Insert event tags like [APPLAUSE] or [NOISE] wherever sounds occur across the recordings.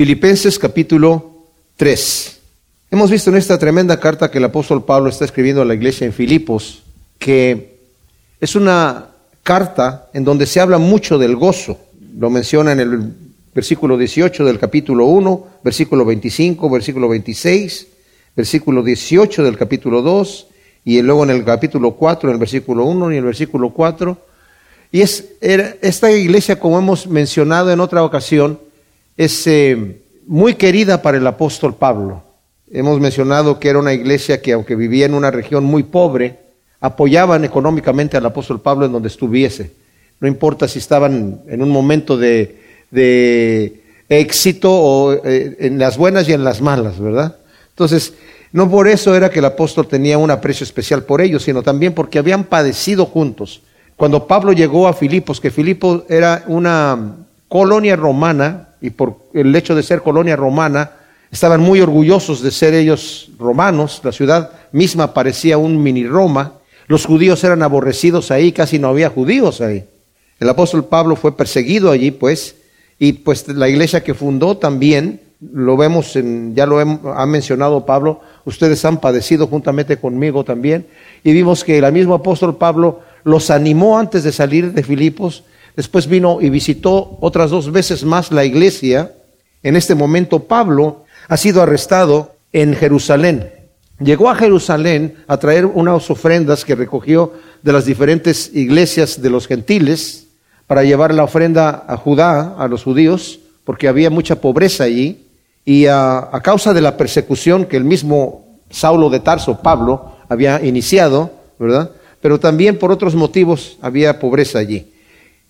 Filipenses capítulo 3. Hemos visto en esta tremenda carta que el apóstol Pablo está escribiendo a la iglesia en Filipos, que es una carta en donde se habla mucho del gozo. Lo menciona en el versículo 18 del capítulo 1, versículo 25, versículo 26, versículo 18 del capítulo 2, y luego en el capítulo 4, en el versículo 1 y el versículo 4. Y es, esta iglesia, como hemos mencionado en otra ocasión, es eh, muy querida para el apóstol Pablo. Hemos mencionado que era una iglesia que, aunque vivía en una región muy pobre, apoyaban económicamente al apóstol Pablo en donde estuviese. No importa si estaban en un momento de, éxito o eh, en las buenas y en las malas, ¿verdad? Entonces, no por eso era que el apóstol tenía un aprecio especial por ellos, sino también porque habían padecido juntos. Cuando Pablo llegó a Filipos, que Filipos era una colonia romana, y por el hecho de ser colonia romana, estaban muy orgullosos de ser ellos romanos, la ciudad misma parecía un mini Roma, los judíos eran aborrecidos ahí, casi no había judíos ahí. El apóstol Pablo fue perseguido allí, pues, y pues la iglesia que fundó también, lo vemos, en, ya lo ha mencionado Pablo, ustedes han padecido juntamente conmigo también, y vimos que el mismo apóstol Pablo los animó antes de salir de Filipos, después vino y visitó otras dos veces más la iglesia. En este momento Pablo ha sido arrestado en Jerusalén. Llegó a Jerusalén a traer unas ofrendas que recogió de las diferentes iglesias de los gentiles para llevar la ofrenda a Judá, a los judíos, porque había mucha pobreza allí. Y a, causa de la persecución que el mismo Saulo de Tarso, Pablo, había iniciado, ¿verdad? Pero también por otros motivos había pobreza allí.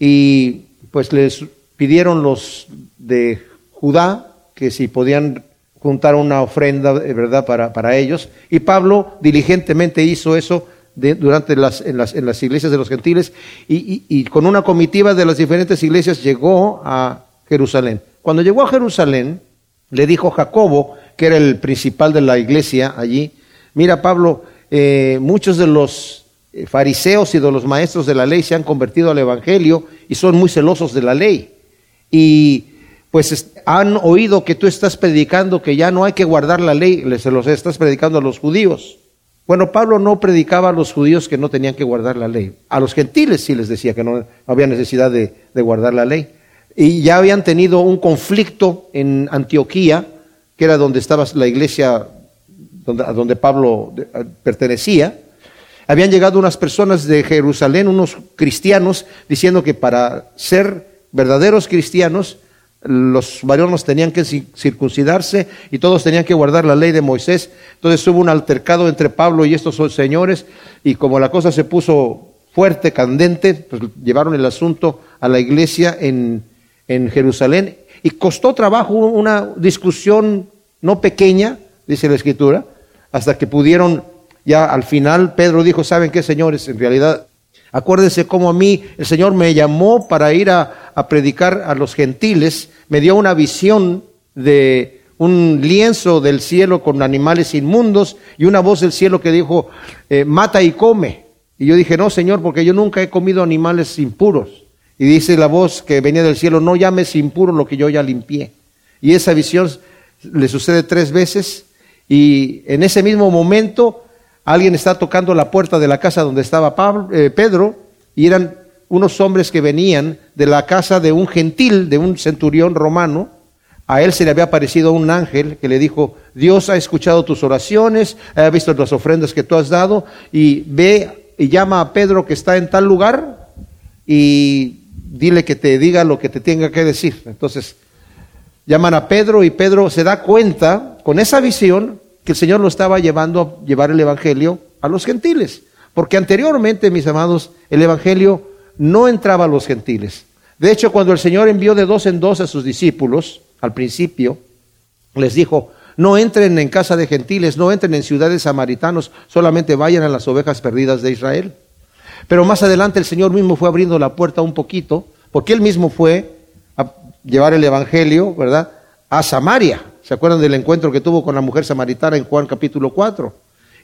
Y pues les pidieron los de Judá que si podían juntar una ofrenda, ¿verdad?, para, para ellos. Y Pablo diligentemente hizo eso durante las en, las, en, las, iglesias de los gentiles y, y, con una comitiva de las diferentes iglesias llegó a Jerusalén. Cuando llegó a Jerusalén, le dijo Jacobo, que era el principal de la iglesia allí, mira Pablo, eh, muchos de los eh, fariseos y de los maestros de la ley se han convertido al Evangelio y son muy celosos de la ley. Y pues han oído que tú estás predicando que ya no hay que guardar la ley, se estás predicando a los judíos. Bueno, Pablo no predicaba a los judíos que no tenían que guardar la ley. A los gentiles sí les decía que no había necesidad de, guardar la ley. Y ya habían tenido un conflicto en Antioquía, que era donde estaba la iglesia donde, a donde Pablo pertenecía. Habían llegado unas personas de Jerusalén, unos cristianos, diciendo que para ser verdaderos cristianos los varones tenían que circuncidarse y todos tenían que guardar la ley de Moisés. Entonces hubo un altercado entre Pablo y estos señores y como la cosa se puso fuerte, candente, pues llevaron el asunto a la iglesia en, en Jerusalén y costó trabajo una discusión no pequeña, dice la escritura, hasta que pudieron, ya al final Pedro dijo, ¿saben qué señores? En realidad Acuérdense cómo a mí el Señor me llamó para ir a, predicar a los gentiles, me dio una visión de un lienzo del cielo con animales inmundos y una voz del cielo que dijo, eh, mata y come. Y yo dije, no, Señor, porque yo nunca he comido animales impuros. Y dice la voz que venía del cielo, no llames impuro lo que yo ya limpié. Y esa visión le sucede tres veces y en ese mismo momento alguien está tocando la puerta de la casa donde estaba Pablo, eh, Pedro y eran unos hombres que venían de la casa de un gentil, de un centurión romano. A él se le había aparecido un ángel que le dijo, Dios ha escuchado tus oraciones, ha visto las ofrendas que tú has dado y ve y llama a Pedro que está en tal lugar y dile que te diga lo que te tenga que decir. Entonces, llaman a Pedro y Pedro se da cuenta con esa visión el Señor lo estaba llevando a llevar el Evangelio a los gentiles. Porque anteriormente, mis amados, el Evangelio no entraba a los gentiles. De hecho, cuando el Señor envió de dos en dos a sus discípulos, al principio, les dijo, no entren en casa de gentiles, no entren en ciudades samaritanos, solamente vayan a las ovejas perdidas de Israel. Pero más adelante el Señor mismo fue abriendo la puerta un poquito, porque él mismo fue a llevar el Evangelio, ¿verdad?, a Samaria. ¿Se acuerdan del encuentro que tuvo con la mujer samaritana en Juan capítulo 4?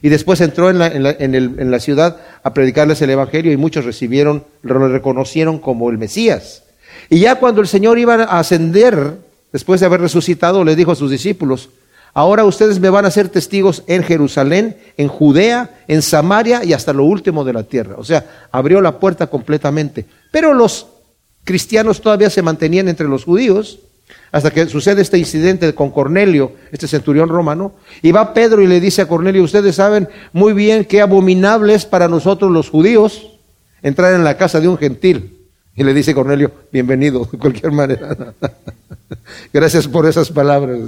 Y después entró en la, en la, ciudad a predicarles el Evangelio y muchos recibieron, lo reconocieron como el Mesías. Y ya cuando el Señor iba a ascender después de haber resucitado, le dijo a sus discípulos, ahora ustedes me van a ser testigos en Jerusalén, en Judea, en Samaria y hasta lo último de la tierra. O sea, abrió la puerta completamente. Pero los cristianos todavía se mantenían entre los judíos hasta que sucede este incidente con Cornelio, este centurión romano, y va Pedro y le dice a Cornelio, ustedes saben muy bien qué abominable es para nosotros los judíos entrar en la casa de un gentil. Y le dice Cornelio, bienvenido, de cualquier manera. [LAUGHS] Gracias por esas palabras.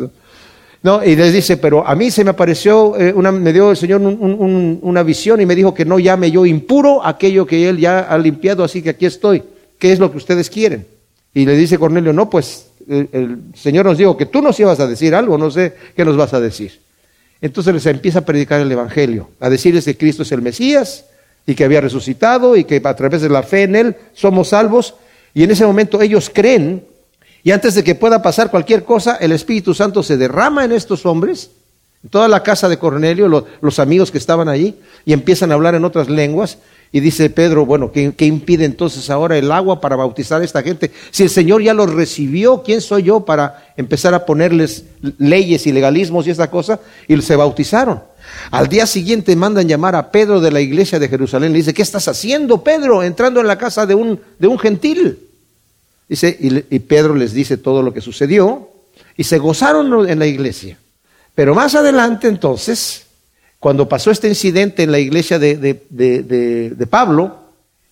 ¿no? y les dice, pero a mí se me apareció, eh, una, me dio el Señor una visión y me dijo que no llame yo impuro aquello que Él ya ha limpiado, así que aquí estoy. ¿Qué es lo que ustedes quieren? Y le dice Cornelio, no, pues el, Señor nos dijo que tú nos ibas a decir algo, no sé qué nos vas a decir. Entonces les empieza a predicar el Evangelio, a decirles que Cristo es el Mesías y que había resucitado y que a través de la fe en Él somos salvos. Y en ese momento ellos creen y antes de que pueda pasar cualquier cosa, el Espíritu Santo se derrama en estos hombres, en toda la casa de Cornelio, los amigos que estaban allí, y empiezan a hablar en otras lenguas. Y dice Pedro, bueno, ¿qué, impide entonces ahora el agua para bautizar a esta gente? Si el Señor ya los recibió, ¿quién soy yo para empezar a ponerles leyes y legalismos y esta cosa? Y se bautizaron. Al día siguiente mandan llamar a Pedro de la iglesia de Jerusalén. Le dice, ¿qué estás haciendo, Pedro, entrando en la casa de un, gentil? Dice, y Pedro les dice todo lo que sucedió y se gozaron en la iglesia. Pero más adelante entonces, cuando pasó este incidente en la iglesia de, Pablo,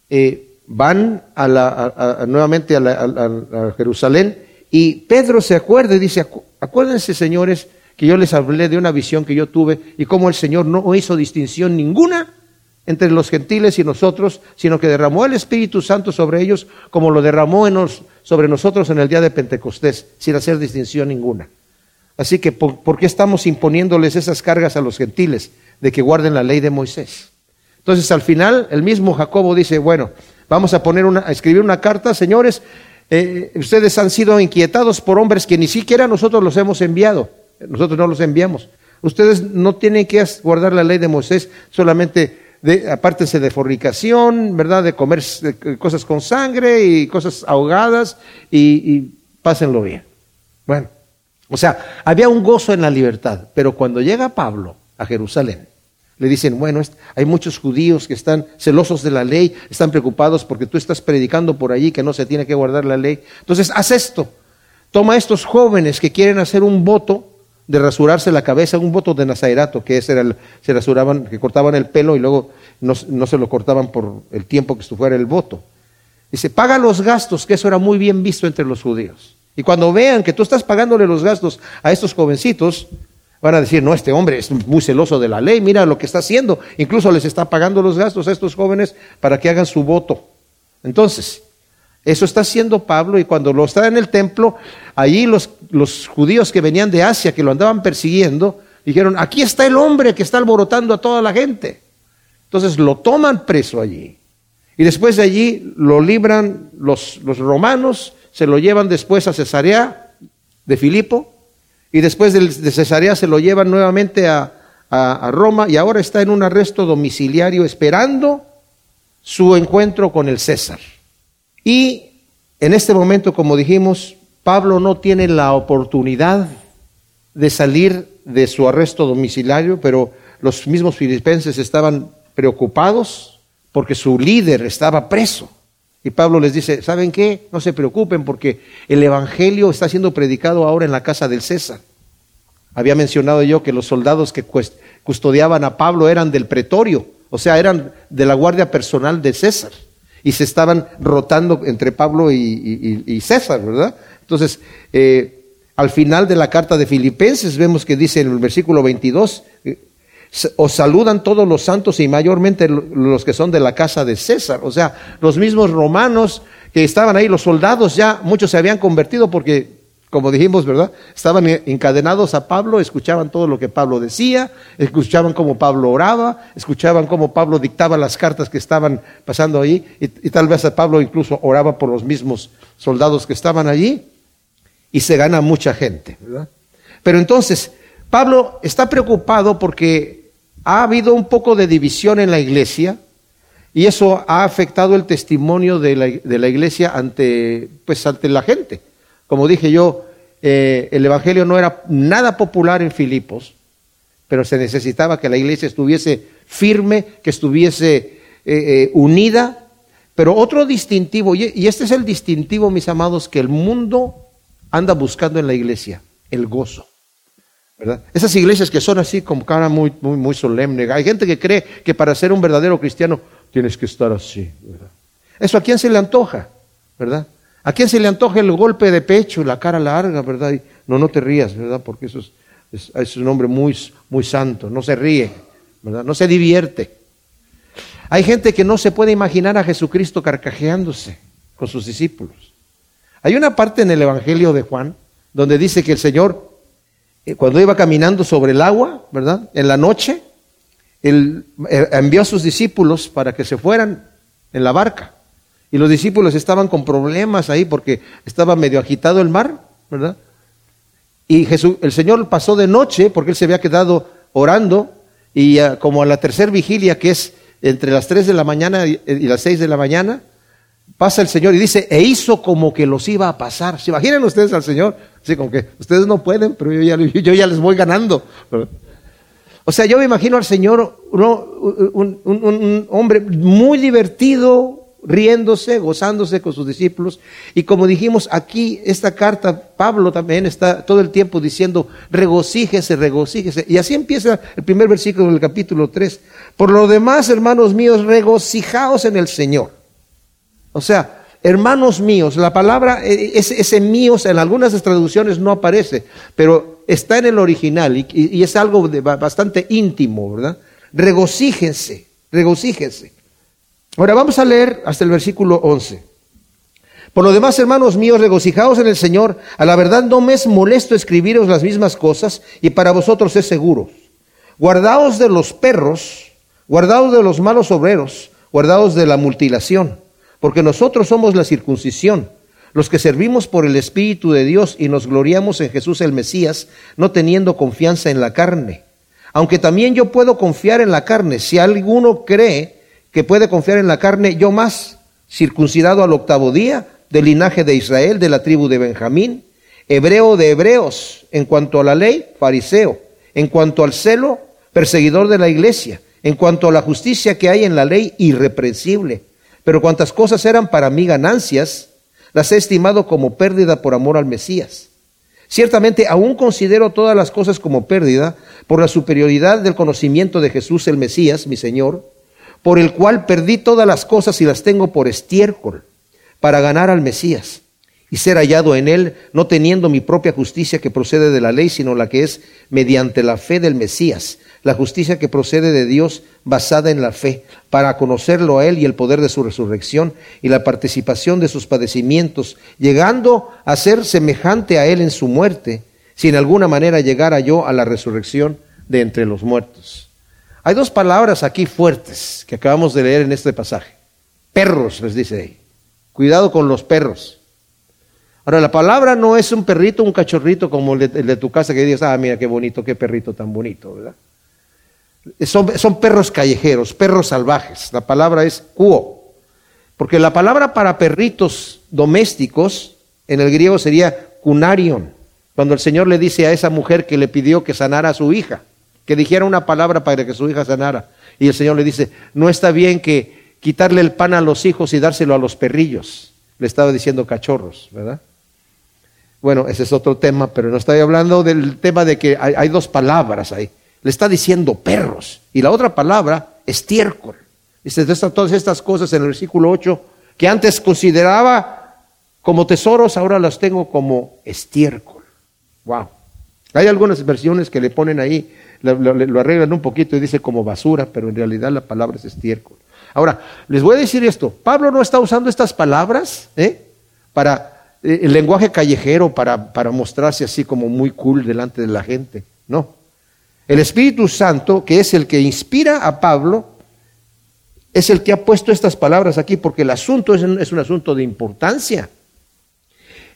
eh, van a la, nuevamente a, Jerusalén y Pedro se acuerda y dice, acuérdense señores que yo les hablé de una visión que yo tuve y cómo el Señor no hizo distinción ninguna entre los gentiles y nosotros, sino que derramó el Espíritu Santo sobre ellos como lo derramó sobre nosotros en el día de Pentecostés, sin hacer distinción ninguna. Así que, ¿por, qué estamos imponiéndoles esas cargas a los gentiles de que guarden la ley de Moisés? Entonces, al final, el mismo Jacobo dice, bueno, vamos a poner una, a escribir una carta, señores, eh, ustedes han sido inquietados por hombres que ni siquiera nosotros los hemos enviado, nosotros no los enviamos. Ustedes no tienen que guardar la ley de Moisés, solamente de, apártense de fornicación, ¿verdad? De comer cosas con sangre y cosas ahogadas y, y pásenlo bien. Bueno, o sea, había un gozo en la libertad, pero cuando llega Pablo a Jerusalén, le dicen, bueno, hay muchos judíos que están celosos de la ley, están preocupados porque tú estás predicando por allí que no se tiene que guardar la ley. Entonces, haz esto. Toma a estos jóvenes que quieren hacer un voto de rasurarse la cabeza, un voto de nazairato, que ese era el, se rasuraban, que cortaban el pelo y luego no, no se lo cortaban por el tiempo que estuviera el voto. Dice, paga los gastos, que eso era muy bien visto entre los judíos. Y cuando vean que tú estás pagándole los gastos a estos jovencitos, van a decir, no, este hombre es muy celoso de la ley, mira lo que está haciendo. Incluso les está pagando los gastos a estos jóvenes para que hagan su voto. Entonces, eso está haciendo Pablo y cuando lo está en el templo, allí los, los judíos que venían de Asia, que lo andaban persiguiendo, dijeron, aquí está el hombre que está alborotando a toda la gente. Entonces lo toman preso allí. Y después de allí lo libran los, los romanos se lo llevan después a Cesarea de Filipo y después de Cesarea se lo llevan nuevamente a, Roma y ahora está en un arresto domiciliario esperando su encuentro con el César. Y en este momento, como dijimos, Pablo no tiene la oportunidad de salir de su arresto domiciliario, pero los mismos filipenses estaban preocupados porque su líder estaba preso. Y Pablo les dice, ¿saben qué? No se preocupen porque el Evangelio está siendo predicado ahora en la casa del César. Había mencionado yo que los soldados que custodiaban a Pablo eran del pretorio, o sea, eran de la guardia personal de César. Y se estaban rotando entre Pablo y, César, ¿verdad? Entonces, eh, al final de la carta de Filipenses vemos que dice en el versículo 22, os saludan todos los santos y mayormente los que son de la casa de César. O sea, los mismos romanos que estaban ahí, los soldados ya, muchos se habían convertido porque, como dijimos, ¿verdad? Estaban encadenados a Pablo, escuchaban todo lo que Pablo decía, escuchaban cómo Pablo oraba, escuchaban cómo Pablo dictaba las cartas que estaban pasando ahí y, tal vez a Pablo incluso oraba por los mismos soldados que estaban allí y se gana mucha gente, ¿verdad? Pero entonces, Pablo está preocupado porque ha habido un poco de división en la iglesia y eso ha afectado el testimonio de la, iglesia ante, pues, ante la gente. Como dije yo, eh, el Evangelio no era nada popular en Filipos, pero se necesitaba que la iglesia estuviese firme, que estuviese eh, eh, unida. Pero otro distintivo, y este es el distintivo, mis amados, que el mundo anda buscando en la iglesia, el gozo. Esas iglesias que son así con cara muy, muy, muy solemne. Hay gente que cree que para ser un verdadero cristiano tienes que estar así. Eso a quién se le antoja, ¿verdad? ¿A quién se le antoja el golpe de pecho, la cara larga, verdad? no, no te rías, ¿verdad? Porque eso es, es, un hombre muy, muy santo, no se ríe, ¿verdad? No se divierte. Hay gente que no se puede imaginar a Jesucristo carcajeándose con sus discípulos. Hay una parte en el Evangelio de Juan donde dice que el Señor, cuando iba caminando sobre el agua, ¿verdad? En la noche, él eh, envió a sus discípulos para que se fueran en la barca. Y los discípulos estaban con problemas ahí porque estaba medio agitado el mar, ¿verdad? Y Jesús, el Señor pasó de noche porque él se había quedado orando y como a la tercera vigilia, que es entre las 3 de la mañana y, las 6 de la mañana, pasa el Señor y dice, e hizo como que los iba a pasar. ¿Se imaginan ustedes al Señor? Así como que ustedes no pueden, pero yo ya, les voy ganando. O sea, yo me imagino al Señor, un, un hombre muy divertido, riéndose, gozándose con sus discípulos. Y como dijimos aquí, esta carta, Pablo también está todo el tiempo diciendo, regocíjese, regocíjese. Y así empieza el primer versículo del capítulo 3. Por lo demás, hermanos míos, regocijaos en el Señor. O sea, hermanos míos, la palabra, e, ese, ese míos en algunas traducciones no aparece, pero está en el original y, y es algo de, bastante íntimo, ¿verdad? Regocíjense, regocíjense. Ahora vamos a leer hasta el versículo 11. Por lo demás, hermanos míos, regocijaos en el Señor. A la verdad no me es molesto escribiros las mismas cosas y para vosotros es seguro. Guardaos de los perros, guardaos de los malos obreros, guardaos de la mutilación, porque nosotros somos la circuncisión, los que servimos por el Espíritu de Dios y nos gloriamos en Jesús el Mesías, no teniendo confianza en la carne. Aunque también yo puedo confiar en la carne, si alguno cree que puede confiar en la carne, yo más, circuncidado al octavo día, del linaje de Israel, de la tribu de Benjamín, hebreo de hebreos, en cuanto a la ley, fariseo, en cuanto al celo, perseguidor de la iglesia, en cuanto a la justicia que hay en la ley, irreprensible. Pero cuantas cosas eran para mí ganancias, las he estimado como pérdida por amor al Mesías. Ciertamente aún considero todas las cosas como pérdida por la superioridad del conocimiento de Jesús el Mesías, mi Señor, por el cual perdí todas las cosas y las tengo por estiércol, para ganar al Mesías y ser hallado en él, no teniendo mi propia justicia que procede de la ley, sino la que es mediante la fe del Mesías, la justicia que procede de Dios basada en la fe, para conocerlo a él y el poder de su resurrección y la participación de sus padecimientos, llegando a ser semejante a él en su muerte, si en alguna manera llegara yo a la resurrección de entre los muertos. Hay dos palabras aquí fuertes que acabamos de leer en este pasaje. Perros, les dice ahí. Cuidado con los perros. Ahora, la palabra no es un perrito, un cachorrito como el de, tu casa que dices, ah, mira qué bonito, qué perrito tan bonito, ¿verdad? Son, perros callejeros, perros salvajes. La palabra es cuo. Porque la palabra para perritos domésticos en el griego sería cunarion. Cuando el Señor le dice a esa mujer que le pidió que sanara a su hija que dijera una palabra para que su hija sanara. Y el Señor le dice, no está bien que quitarle el pan a los hijos y dárselo a los perrillos. Le estaba diciendo cachorros, ¿verdad? Bueno, ese es otro tema, pero no estoy hablando del tema de que hay, dos palabras ahí. Le está diciendo perros. Y la otra palabra, estiércol. Dice, todas estas cosas en el versículo 8, que antes consideraba como tesoros, ahora las tengo como estiércol. Wow. Hay algunas versiones que le ponen ahí lo, arreglan un poquito y dice como basura, pero en realidad la palabra es estiércol. Ahora, les voy a decir esto, Pablo no está usando estas palabras ¿eh? para eh, el lenguaje callejero, para, para mostrarse así como muy cool delante de la gente, no. El Espíritu Santo, que es el que inspira a Pablo, es el que ha puesto estas palabras aquí, porque el asunto es un asunto de importancia.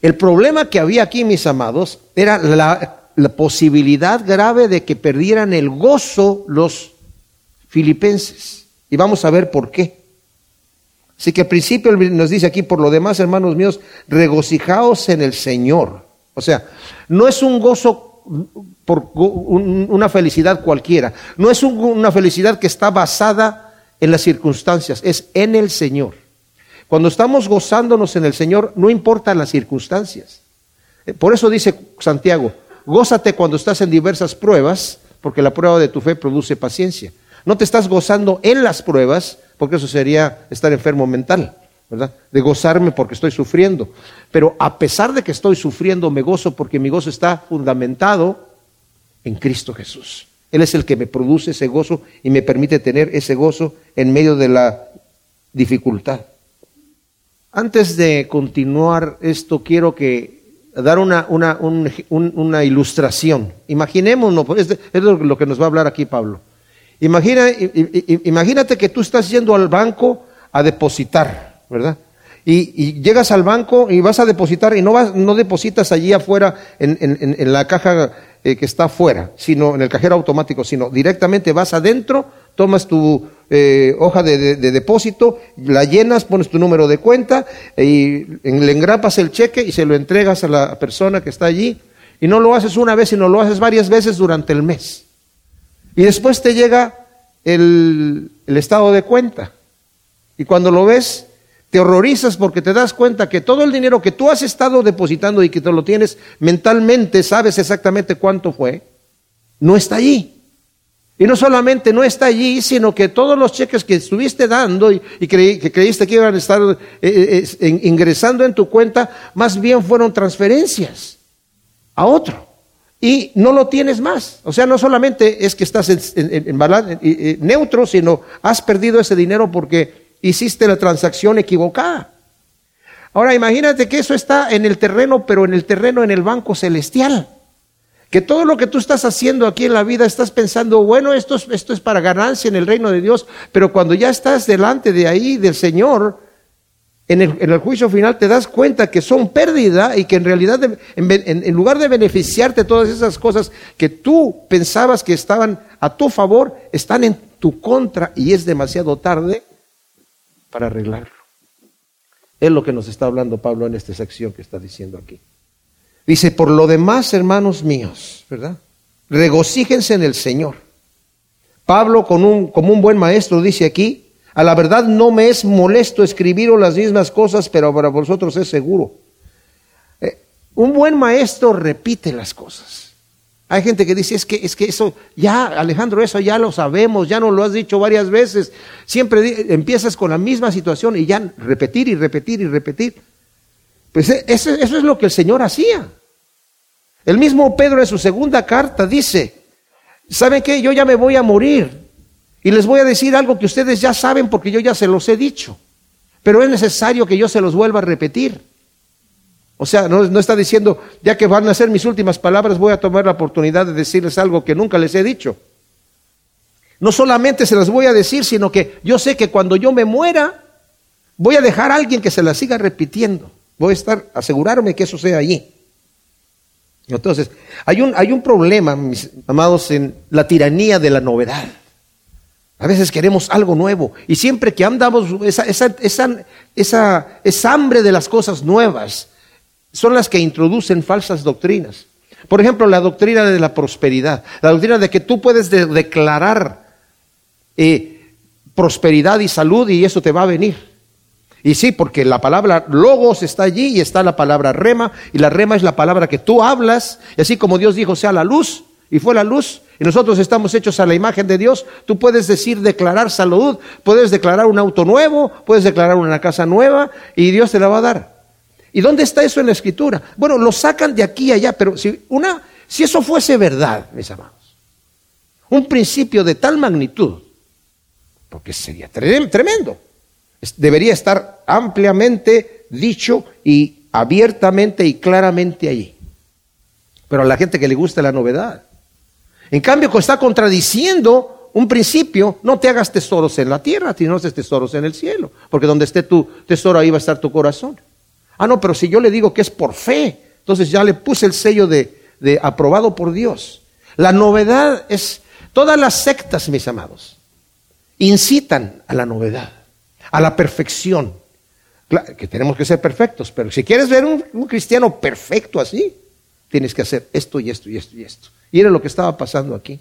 El problema que había aquí, mis amados, era la la posibilidad grave de que perdieran el gozo los filipenses. Y vamos a ver por qué. Así que al principio nos dice aquí, por lo demás, hermanos míos, regocijaos en el Señor. O sea, no es un gozo por una felicidad cualquiera, no es una felicidad que está basada en las circunstancias, es en el Señor. Cuando estamos gozándonos en el Señor, no importan las circunstancias. Eh, por eso dice Santiago, gózate cuando estás en diversas pruebas, porque la prueba de tu fe produce paciencia. No te estás gozando en las pruebas, porque eso sería estar enfermo mental, De gozarme porque estoy sufriendo. Pero a pesar de que estoy sufriendo, me gozo porque mi gozo está fundamentado en Cristo Jesús. Él es el que me produce ese gozo y me permite tener ese gozo en medio de la dificultad. Antes de continuar esto, quiero que dar una, una, una ilustración. Imaginémonos, es, es lo que nos va a hablar aquí Pablo. Imagina, imagínate que tú estás yendo al banco a depositar, ¿verdad? Y, llegas al banco y vas a depositar y no, vas, no depositas allí afuera en, en, la caja eh, que está afuera, sino en el cajero automático, sino directamente vas adentro, tomas tu eh, hoja de, depósito, la llenas, pones tu número de cuenta y le engrapas el cheque y se lo entregas a la persona que está allí. Y no lo haces una vez, sino lo haces varias veces durante el mes. Y después te llega el, estado de cuenta. Y cuando lo ves, te horrorizas porque te das cuenta que todo el dinero que tú has estado depositando y que te lo tienes mentalmente, sabes exactamente cuánto fue, no está allí. Y no solamente no está allí, sino que todos los cheques que estuviste dando y, que creíste que iban a estar eh, eh, ingresando en tu cuenta, más bien fueron transferencias a otro y no lo tienes más. O sea, no solamente es que estás en, neutro, sino has perdido ese dinero porque hiciste la transacción equivocada. Ahora imagínate que eso está en el terreno, pero en el terreno, en el banco celestial. Que todo lo que tú estás haciendo aquí en la vida, estás pensando, bueno, esto es, esto es para ganancia en el reino de Dios, pero cuando ya estás delante de ahí, del Señor, en el, juicio final te das cuenta que son pérdida y que en realidad en, lugar de beneficiarte todas esas cosas que tú pensabas que estaban a tu favor, están en tu contra y es demasiado tarde para arreglarlo. Es lo que nos está hablando Pablo en esta sección que está diciendo aquí. Dice, por lo demás, hermanos míos, ¿verdad? Regocíjense en el Señor. Pablo, con un, como un buen maestro, dice aquí, a la verdad no me es molesto escribiros las mismas cosas, pero para vosotros es seguro. Eh, un buen maestro repite las cosas. Hay gente que dice, es que, es que eso, ya, Alejandro, eso ya lo sabemos, ya nos lo has dicho varias veces. Siempre empiezas con la misma situación y ya repetir y repetir y repetir. Pues e, eso, es lo que el Señor hacía. El mismo Pedro en su segunda carta dice, ¿saben qué? Yo ya me voy a morir. Y les voy a decir algo que ustedes ya saben porque yo ya se los he dicho. Pero es necesario que yo se los vuelva a repetir. O sea, no, está diciendo, ya que van a ser mis últimas palabras, voy a tomar la oportunidad de decirles algo que nunca les he dicho. No solamente se las voy a decir, sino que yo sé que cuando yo me muera, voy a dejar a alguien que se las siga repitiendo. Voy a estar, asegurarme que eso sea allí. Entonces, hay un, hay un problema, mis amados, en la tiranía de la novedad. A veces queremos algo nuevo y siempre que andamos, esa, esa, esa, esa, hambre de las cosas nuevas son las que introducen falsas doctrinas. Por ejemplo, la doctrina de la prosperidad, la doctrina de que tú puedes declarar eh, prosperidad y salud y eso te va a venir. Y sí, porque la palabra logos está allí y está la palabra rema, y la rema es la palabra que tú hablas, y así como Dios dijo sea la luz, y fue la luz, y nosotros estamos hechos a la imagen de Dios, tú puedes decir, declarar salud, puedes declarar un auto nuevo, puedes declarar una casa nueva y Dios te la va a dar. ¿Y dónde está eso en la escritura? Bueno, lo sacan de aquí y allá, pero si, una, si eso fuese verdad, mis amados, un principio de tal magnitud, porque sería tremendo, debería estar ampliamente dicho y abiertamente y claramente allí. Pero a la gente que le gusta la novedad, en cambio, está contradiciendo un principio, no te hagas tesoros en la tierra, sino tesoros en el cielo, porque donde esté tu tesoro ahí va a estar tu corazón. Ah, no, pero si yo le digo que es por fe, entonces ya le puse el sello de, aprobado por Dios. La novedad es, todas las sectas, mis amados, incitan a la novedad, a la perfección. Claro, que tenemos que ser perfectos, pero si quieres ver un, un cristiano perfecto así, tienes que hacer esto y esto y esto y esto. Y era lo que estaba pasando aquí.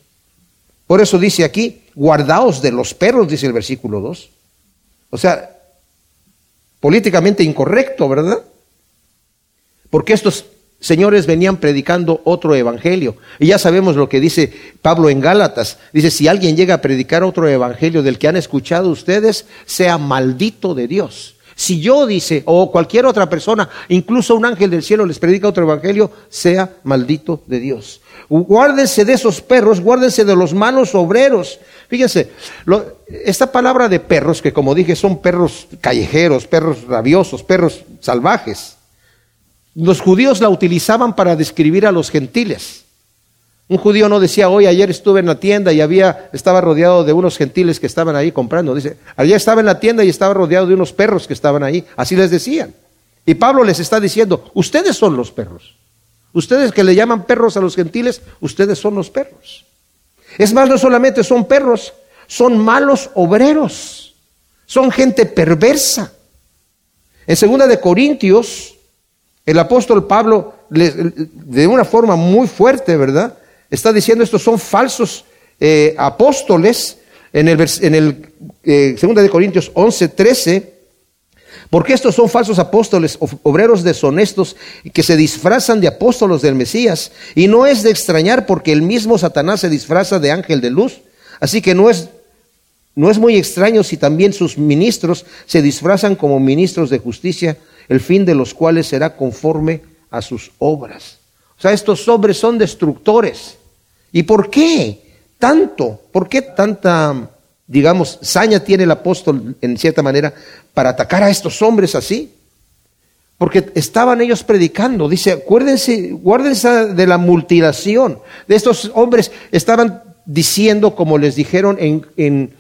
Por eso dice aquí, guardaos de los perros, dice el versículo 2. O sea, políticamente incorrecto, ¿verdad? Porque estos señores venían predicando otro evangelio. Y ya sabemos lo que dice Pablo en Gálatas. Dice, si alguien llega a predicar otro evangelio del que han escuchado ustedes, sea maldito de Dios. Si yo, dice, o cualquier otra persona, incluso un ángel del cielo les predica otro evangelio, sea maldito de Dios. Guárdense de esos perros, guárdense de los malos obreros. Fíjense, esta palabra de perros, que como dije son perros callejeros, perros rabiosos, perros salvajes, los judíos la utilizaban para describir a los gentiles. Un judío no decía, hoy ayer estuve en la tienda y había, estaba rodeado de unos gentiles que estaban ahí comprando. Dice, ayer estaba en la tienda y estaba rodeado de unos perros que estaban ahí. Así les decían. Y Pablo les está diciendo, ustedes son los perros. Ustedes que le llaman perros a los gentiles, ustedes son los perros. Es más, no solamente son perros, son malos obreros. Son gente perversa. En segunda de Corintios, el apóstol Pablo, de una forma muy fuerte, ¿verdad? Está diciendo estos son falsos eh, apóstoles en el, en eh, de Corintios 11, 13, porque estos son falsos apóstoles, obreros deshonestos, que se disfrazan de apóstolos del Mesías. Y no es de extrañar porque el mismo Satanás se disfraza de ángel de luz. Así que no es, no es muy extraño si también sus ministros se disfrazan como ministros de justicia el fin de los cuales será conforme a sus obras. O sea, estos hombres son destructores. ¿Y por qué tanto? ¿Por qué tanta, digamos, saña tiene el apóstol en cierta manera para atacar a estos hombres así? Porque estaban ellos predicando. Dice, acuérdense, guárdense de la mutilación. De estos hombres estaban diciendo, como les dijeron en, en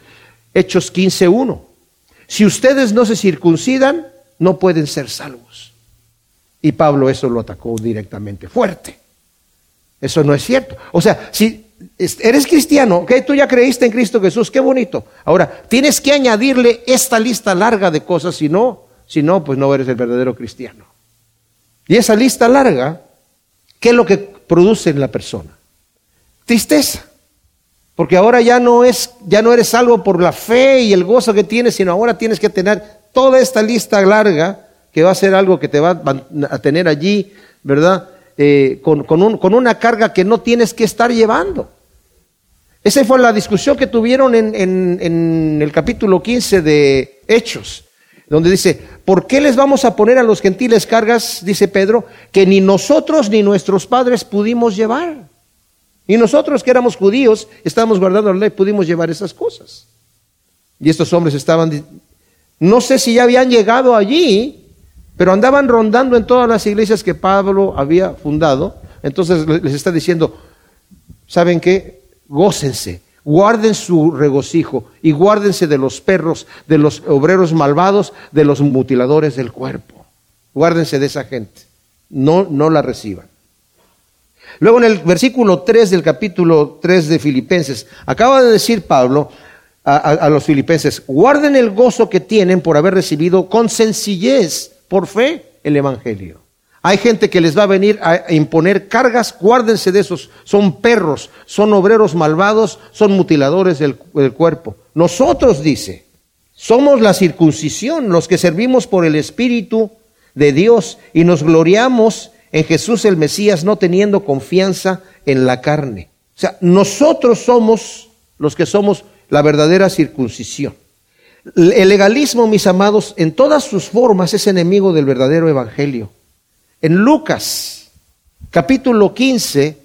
Hechos 15.1. Si ustedes no se circuncidan, no pueden ser salvos. Y Pablo eso lo atacó directamente, fuerte. Eso no es cierto. O sea, si eres cristiano, que tú ya creíste en Cristo Jesús, qué bonito. Ahora, tienes que añadirle esta lista larga de cosas, si no, si no, pues no eres el verdadero cristiano. Y esa lista larga, ¿qué es lo que produce en la persona? Tristeza. Porque ahora ya no es, ya no eres salvo por la fe y el gozo que tienes, sino ahora tienes que tener toda esta lista larga, que va a ser algo que te va a tener allí, ¿verdad? Eh, con, con, una carga que no tienes que estar llevando. Esa fue la discusión que tuvieron en, en el capítulo 15 de Hechos, donde dice, ¿por qué les vamos a poner a los gentiles cargas, dice Pedro, que ni nosotros ni nuestros padres pudimos llevar? Y nosotros que éramos judíos, estábamos guardando la ley, pudimos llevar esas cosas. Y estos hombres estaban no sé si ya habían llegado allí, pero andaban rondando en todas las iglesias que Pablo había fundado. Entonces les está diciendo, ¿saben qué? Gócense, guarden su regocijo y guárdense de los perros, de los obreros malvados, de los mutiladores del cuerpo. Guárdense de esa gente. No, no la reciban. Luego en el versículo 3 del capítulo 3 de Filipenses, acaba de decir Pablo, a, los filipenses, guarden el gozo que tienen por haber recibido con sencillez, por fe, el Evangelio. Hay gente que les va a venir a imponer cargas, guárdense de esos. Son perros, son obreros malvados, son mutiladores del, del, cuerpo. Nosotros, dice, somos la circuncisión, los que servimos por el Espíritu de Dios y nos gloriamos en Jesús el Mesías, no teniendo confianza en la carne. O sea, nosotros somos los que somos la verdadera circuncisión. El legalismo, mis amados, en todas sus formas es enemigo del verdadero evangelio. En Lucas, capítulo 15,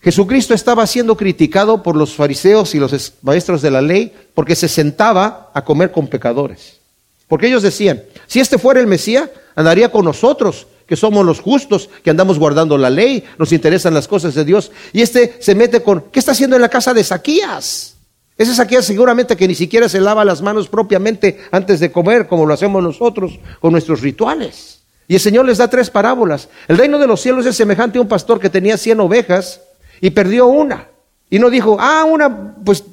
Jesucristo estaba siendo criticado por los fariseos y los maestros de la ley porque se sentaba a comer con pecadores. Porque ellos decían, si este fuera el Mesías, andaría con nosotros, que somos los justos, que andamos guardando la ley, nos interesan las cosas de Dios. Y este se mete con, ¿qué está haciendo en la casa de Zaquías? Ese saquea seguramente que ni siquiera se lava las manos propiamente antes de comer, como lo hacemos nosotros con nuestros rituales. Y el Señor les da tres parábolas. El reino de los cielos es semejante a un pastor que tenía cien ovejas y perdió una. Y no dijo, ah, una, pues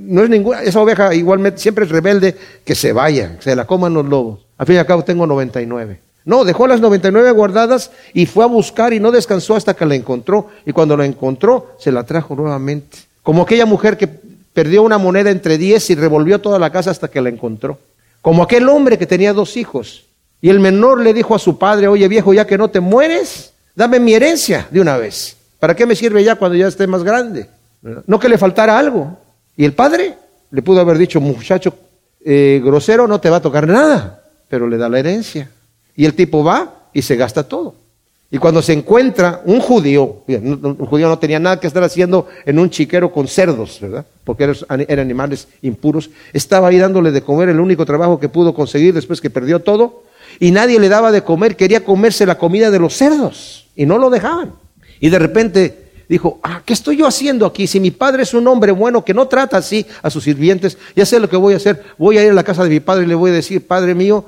no es ninguna, esa oveja igualmente siempre es rebelde, que se vaya, se la coman los lobos. Al fin y al cabo tengo 99. No, dejó las 99 guardadas y fue a buscar y no descansó hasta que la encontró. Y cuando la encontró, se la trajo nuevamente. Como aquella mujer que perdió una moneda entre 10 y revolvió toda la casa hasta que la encontró. Como aquel hombre que tenía dos hijos. Y el menor le dijo a su padre, oye viejo, ya que no te mueres, dame mi herencia de una vez. ¿Para qué me sirve ya cuando ya esté más grande? No que le faltara algo. Y el padre le pudo haber dicho, muchacho eh, grosero, no te va a tocar nada, pero le da la herencia. Y el tipo va y se gasta todo. Y cuando se encuentra un judío, un judío no tenía nada que estar haciendo en un chiquero con cerdos, ¿verdad? Porque eran animales impuros. Estaba ahí dándole de comer el único trabajo que pudo conseguir después que perdió todo. Y nadie le daba de comer, quería comerse la comida de los cerdos. Y no lo dejaban. Y de repente dijo, ah, ¿qué estoy yo haciendo aquí? Si mi padre es un hombre bueno que no trata así a sus sirvientes, ya sé lo que voy a hacer. Voy a ir a la casa de mi padre y le voy a decir, Padre mío,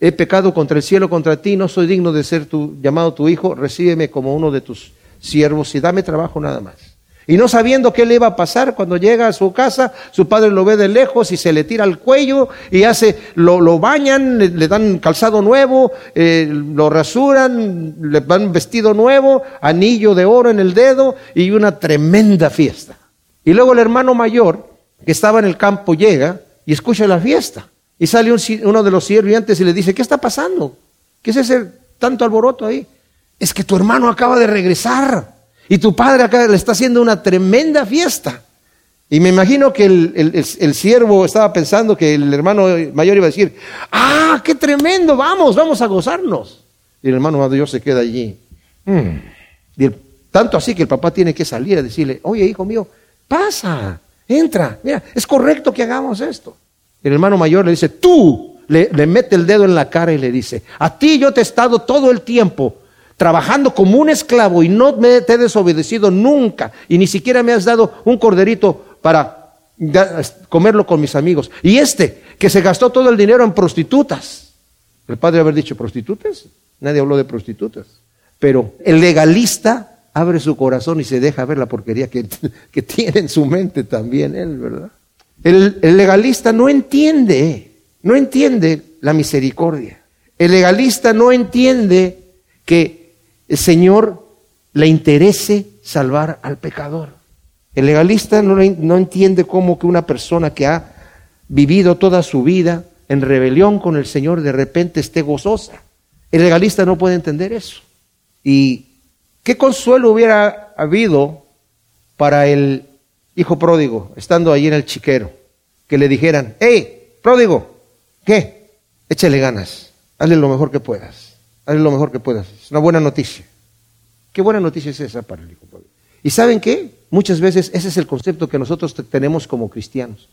he pecado contra el cielo, contra ti, no soy digno de ser tu, llamado tu hijo, recíbeme como uno de tus siervos y dame trabajo nada más. Y no sabiendo qué le iba a pasar, cuando llega a su casa, su padre lo ve de lejos y se le tira al cuello y hace, lo, lo bañan, le, dan calzado nuevo, eh, lo rasuran, le dan vestido nuevo, anillo de oro en el dedo y una tremenda fiesta. Y luego el hermano mayor, que estaba en el campo, llega y escucha la fiesta. Y sale uno de los sirvientes y le dice, ¿qué está pasando? ¿Qué es ese tanto alboroto ahí? Es que tu hermano acaba de regresar. Y tu padre acá le está haciendo una tremenda fiesta. Y me imagino que el, siervo estaba pensando que el hermano mayor iba a decir, ah, qué tremendo, vamos, vamos a gozarnos. Y el hermano mayor se queda allí. Mm. Y tanto así que el papá tiene que salir a decirle, oye, hijo mío, pasa, entra, mira, es correcto que hagamos esto. El hermano mayor le dice, tú, le, mete el dedo en la cara y le dice, a ti yo te he estado todo el tiempo trabajando como un esclavo y no me te he desobedecido nunca y ni siquiera me has dado un corderito para comerlo con mis amigos. Y este, que se gastó todo el dinero en prostitutas. El padre haber dicho prostitutas, nadie habló de prostitutas. Pero el legalista abre su corazón y se deja ver la porquería que, [LAUGHS] que tiene en su mente también él, ¿verdad? El, legalista no entiende, no entiende la misericordia. El legalista no entiende que el Señor le interese salvar al pecador. El legalista no, no entiende cómo que una persona que ha vivido toda su vida en rebelión con el Señor de repente esté gozosa. El legalista no puede entender eso. ¿Y qué consuelo hubiera habido para el hijo pródigo, estando allí en el chiquero, que le dijeran, hey, pródigo, ¿qué? Échale ganas, hazle lo mejor que puedas. Haz lo mejor que puedas. Es una buena noticia. Qué buena noticia es esa para el hijo pródigo. ¿Y saben qué? Muchas veces ese es el concepto que nosotros tenemos como cristianos.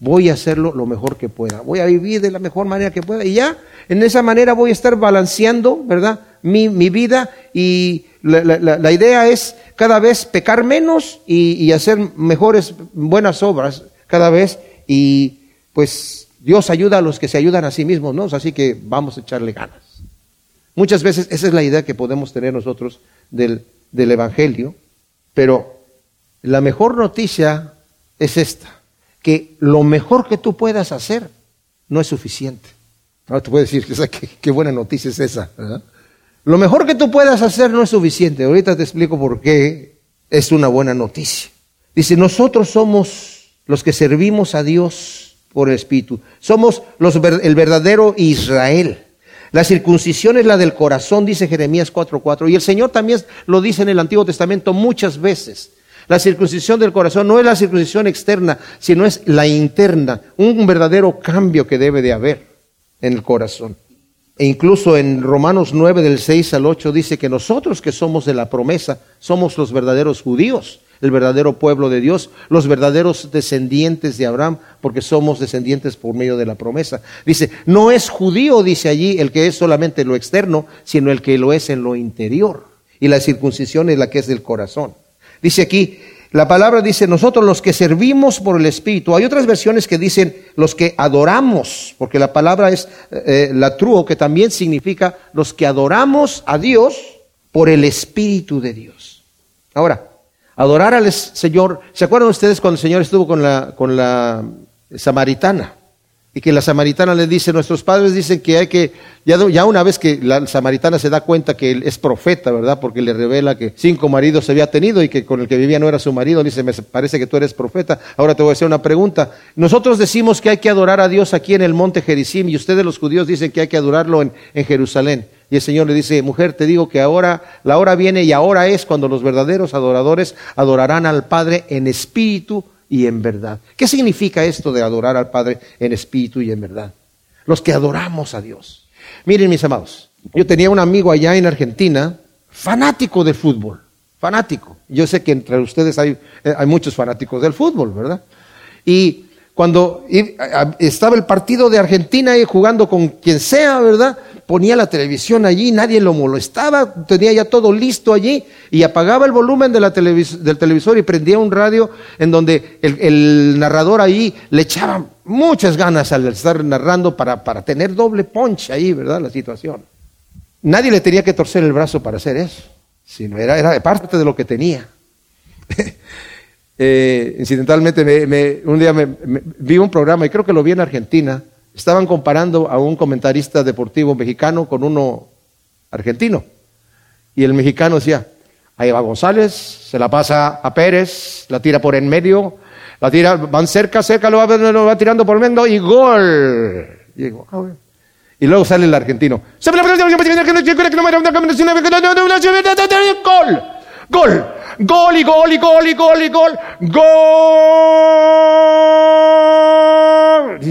Voy a hacerlo lo mejor que pueda. Voy a vivir de la mejor manera que pueda. Y ya, en esa manera voy a estar balanceando, ¿verdad? Mi, vida. Y la, idea es cada vez pecar menos y, hacer mejores, buenas obras cada vez. Y pues Dios ayuda a los que se ayudan a sí mismos, ¿no? Así que vamos a echarle ganas. Muchas veces esa es la idea que podemos tener nosotros del, Evangelio, pero la mejor noticia es esta, que lo mejor que tú puedas hacer no es suficiente. Ahora te puedes decir, [LAUGHS] ¿qué, qué buena noticia es esa. Lo mejor que tú puedas hacer no es suficiente. Ahorita te explico por qué es una buena noticia. Dice, nosotros somos los que servimos a Dios por el Espíritu. Somos el verdadero Israel. La circuncisión es la del corazón, dice Jeremías 4:4. Y el Señor también lo dice en el Antiguo Testamento muchas veces. La circuncisión del corazón no es la circuncisión externa, sino es la interna, un verdadero cambio que debe de haber en el corazón. E incluso en Romanos 9 del 6 al 8 dice que nosotros que somos de la promesa somos los verdaderos judíos el verdadero pueblo de Dios, los verdaderos descendientes de Abraham, porque somos descendientes por medio de la promesa. Dice, no es judío, dice allí, el que es solamente lo externo, sino el que lo es en lo interior. Y la circuncisión es la que es del corazón. Dice aquí, la palabra dice, nosotros los que servimos por el Espíritu. Hay otras versiones que dicen los que adoramos, porque la palabra es eh, la truo, que también significa los que adoramos a Dios por el Espíritu de Dios. Ahora, Adorar al Señor. ¿Se acuerdan ustedes cuando el Señor estuvo con la, con la samaritana? Y que la samaritana le dice, nuestros padres dicen que hay que, ya, ya, una vez que la samaritana se da cuenta que él es profeta, ¿verdad? Porque le revela que cinco maridos se había tenido y que con el que vivía no era su marido, dice, me parece que tú eres profeta. Ahora te voy a hacer una pregunta. Nosotros decimos que hay que adorar a Dios aquí en el monte Gerizim y ustedes los judíos dicen que hay que adorarlo en, en Jerusalén. Y el Señor le dice, mujer, te digo que ahora, la hora viene y ahora es cuando los verdaderos adoradores adorarán al Padre en espíritu y en verdad. ¿Qué significa esto de adorar al Padre en espíritu y en verdad? Los que adoramos a Dios. Miren, mis amados, yo tenía un amigo allá en Argentina, fanático del fútbol, fanático. Yo sé que entre ustedes hay, eh, hay muchos fanáticos del fútbol, ¿verdad? Y cuando estaba el partido de Argentina ahí jugando con quien sea, ¿verdad? Ponía la televisión allí, nadie lo molestaba, tenía ya todo listo allí y apagaba el volumen de la del televisor y prendía un radio en donde el, narrador ahí le echaba muchas ganas al estar narrando para, para tener doble ponche ahí, ¿verdad? La situación. Nadie le tenía que torcer el brazo para hacer eso, sino era, era parte de lo que tenía. [LAUGHS] Eh, incidentalmente, un día vi un programa, y creo que lo vi en Argentina, estaban comparando a un comentarista deportivo mexicano con uno argentino. Y el mexicano decía, ahí va González, se la pasa a Pérez, la tira por en medio, la tira, van cerca, cerca, lo va, tirando por medio y gol. Y, ah, y luego sale el argentino. Gol, gol. Gol y gol y gol y gol y gol. Gol.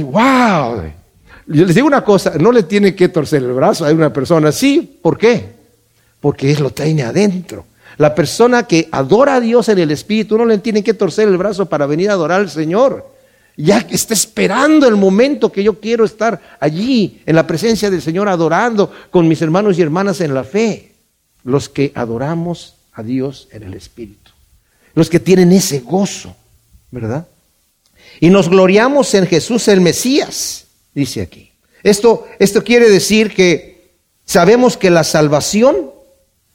Wow. Yo les digo una cosa, no le tiene que torcer el brazo a una persona así. ¿Por qué? Porque es lo tiene adentro. La persona que adora a Dios en el Espíritu no le tiene que torcer el brazo para venir a adorar al Señor. Ya que está esperando el momento que yo quiero estar allí, en la presencia del Señor, adorando con mis hermanos y hermanas en la fe. Los que adoramos a Dios en el Espíritu. Los que tienen ese gozo, ¿verdad? Y nos gloriamos en Jesús el Mesías, dice aquí. Esto, esto quiere decir que sabemos que la salvación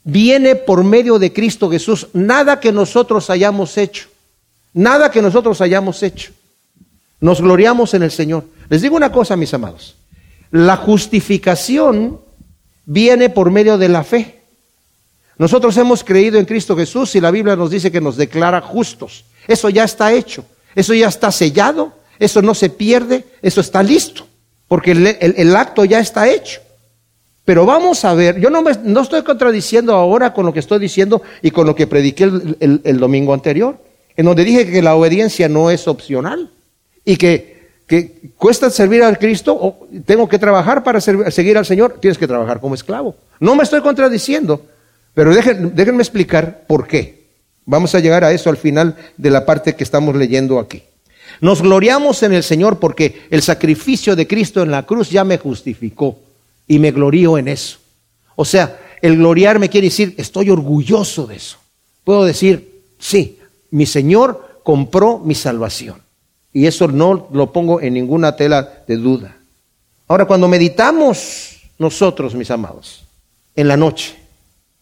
viene por medio de Cristo Jesús. Nada que nosotros hayamos hecho, nada que nosotros hayamos hecho. Nos gloriamos en el Señor. Les digo una cosa, mis amados. La justificación viene por medio de la fe. Nosotros hemos creído en Cristo Jesús y la Biblia nos dice que nos declara justos. Eso ya está hecho, eso ya está sellado, eso no se pierde, eso está listo, porque el, acto ya está hecho. Pero vamos a ver, yo no, me, no, estoy contradiciendo ahora con lo que estoy diciendo y con lo que prediqué el, domingo anterior, en donde dije que la obediencia no es opcional y que, que cuesta servir al Cristo, o tengo que trabajar para seguir al Señor, tienes que trabajar como esclavo. No me estoy contradiciendo, pero déjenme explicar por qué. Vamos a llegar a eso al final de la parte que estamos leyendo aquí. Nos gloriamos en el Señor porque el sacrificio de Cristo en la cruz ya me justificó y me glorío en eso. O sea, el gloriarme quiere decir, estoy orgulloso de eso. Puedo decir, sí, mi Señor compró mi salvación. Y eso no lo pongo en ninguna tela de duda. Ahora, cuando meditamos nosotros, mis amados, en la noche,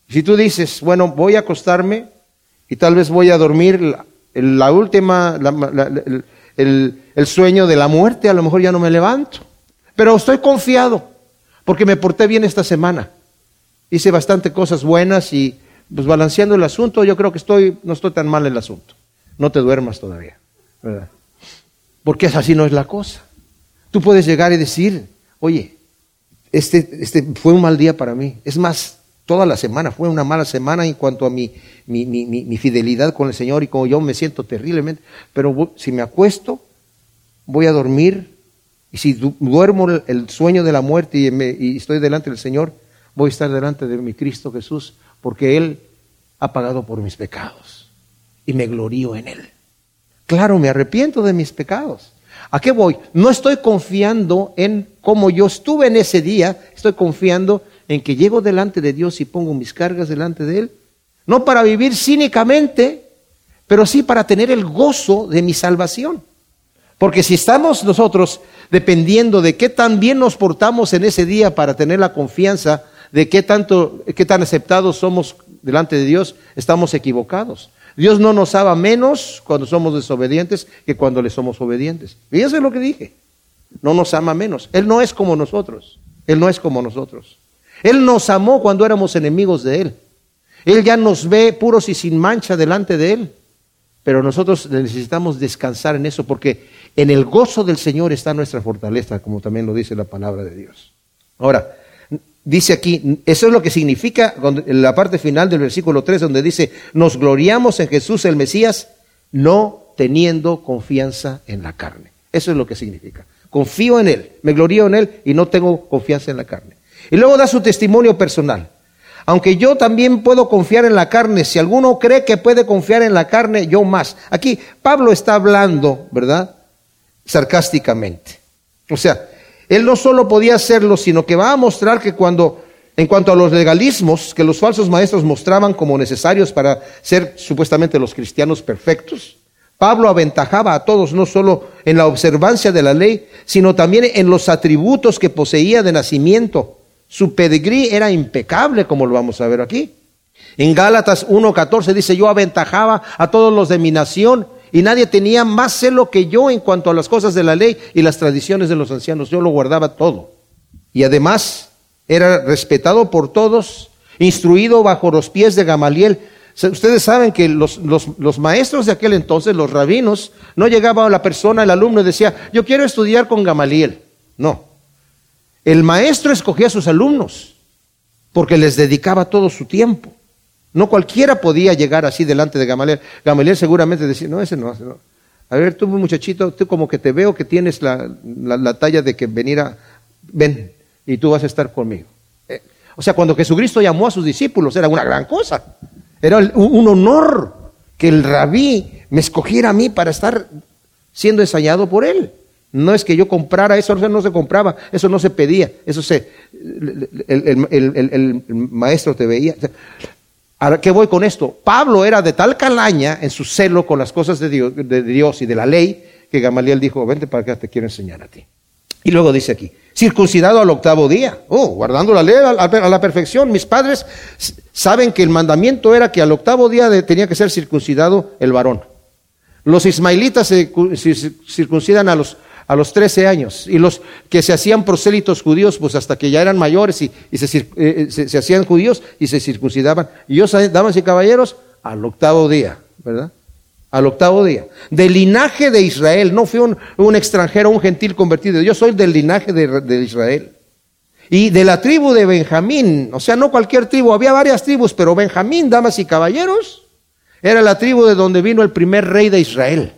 si tú dices, bueno, voy a acostarme y tal vez voy a dormir la, última, el, sueño de la muerte, a lo mejor ya no me levanto. Pero estoy confiado porque me porté bien esta semana. Hice bastante cosas buenas y pues balanceando el asunto, yo creo que estoy, no estoy tan mal el asunto. No te duermas todavía, ¿verdad? Porque así no es la cosa. Tú puedes llegar y decir, oye, este, este fue un mal día para mí. Es más, toda la semana. Fue una mala semana en cuanto a mi, mi, fidelidad con el Señor y como yo me siento terriblemente. Pero si me acuesto, voy a dormir. Y si duermo el sueño de la muerte y, y estoy delante del Señor, voy a estar delante de mi Cristo Jesús, porque Él ha pagado por mis pecados. Y me glorío en Él. Claro, me arrepiento de mis pecados. ¿A qué voy? No estoy confiando en cómo yo estuve en ese día, estoy confiando en que llego delante de Dios y pongo mis cargas delante de Él, no para vivir cínicamente, pero sí para tener el gozo de mi salvación. Porque si estamos nosotros dependiendo de qué tan bien nos portamos en ese día para tener la confianza de qué tanto, qué tan aceptados somos delante de Dios, estamos equivocados. Dios no nos ama menos cuando somos desobedientes que cuando le somos obedientes. Fíjense lo que dije. no nos ama menos. Él no es como nosotros. Él no es como nosotros. Él nos amó cuando éramos enemigos de Él. Él ya nos ve puros y sin mancha delante de Él. Pero nosotros necesitamos descansar en eso porque en el gozo del Señor está nuestra fortaleza, como también lo dice la palabra de Dios. Ahora, dice aquí, eso es lo que significa en la parte final del versículo 3, donde dice, nos gloriamos en Jesús el Mesías, no teniendo confianza en la carne. Eso es lo que significa. Confío en Él, me glorío en Él y no tengo confianza en la carne. Y luego da su testimonio personal. Aunque yo también puedo confiar en la carne, si alguno cree que puede confiar en la carne, yo más. Aquí Pablo está hablando, ¿verdad? Sarcásticamente. O sea, él no solo podía hacerlo, sino que va a mostrar que cuando, en cuanto a los legalismos que los falsos maestros mostraban como necesarios para ser supuestamente los cristianos perfectos, Pablo aventajaba a todos no solo en la observancia de la ley, sino también en los atributos que poseía de nacimiento su pedigrí era impecable, como lo vamos a ver aquí. En Gálatas 1.14 dice, yo aventajaba a todos los de mi nación y nadie tenía más celo que yo en cuanto a las cosas de la ley y las tradiciones de los ancianos. Yo lo guardaba todo. Y además era respetado por todos, instruido bajo los pies de Gamaliel. Ustedes saben que los, maestros de aquel entonces, los rabinos, no llegaba a la persona, el alumno y decía, yo quiero estudiar con Gamaliel. No, el maestro escogía a sus alumnos porque les dedicaba todo su tiempo. No cualquiera podía llegar así delante de Gamaliel. Gamaliel seguramente decía, no, ese no, no. A ver, tú muchachito, tú como que te veo que tienes la, talla de que venir a, ven, y tú vas a estar conmigo. Eh, o sea, cuando Jesucristo llamó a sus discípulos era una gran cosa. Era un honor que el rabí me escogiera a mí para estar siendo ensayado por él. No es que yo comprara eso, no se compraba, eso no se pedía, eso se, el, maestro te veía. Ahora, ¿qué voy con esto? Pablo era de tal calaña en su celo con las cosas de Dios, de Dios y de la ley que Gamaliel dijo, vente para acá, te quiero enseñar a ti. Y luego dice aquí, circuncidado al octavo día, oh, guardando la ley a la perfección. Mis padres saben que el mandamiento era que al octavo día tenía que ser circuncidado el varón. Los ismaelitas se circuncidan a los a los 13 años. Y los que se hacían prosélitos judíos, pues hasta que ya eran mayores y, eh, eh, se, hacían judíos y se circuncidaban. Y ellos, damas y caballeros, al octavo día, ¿verdad? Al octavo día. Del linaje de Israel, no fui un, extranjero, un gentil convertido. Yo soy del linaje de Israel. Y de la tribu de Benjamín, o sea, no cualquier tribu, había varias tribus, pero Benjamín, damas y caballeros, era la tribu de donde vino el primer rey de Israel.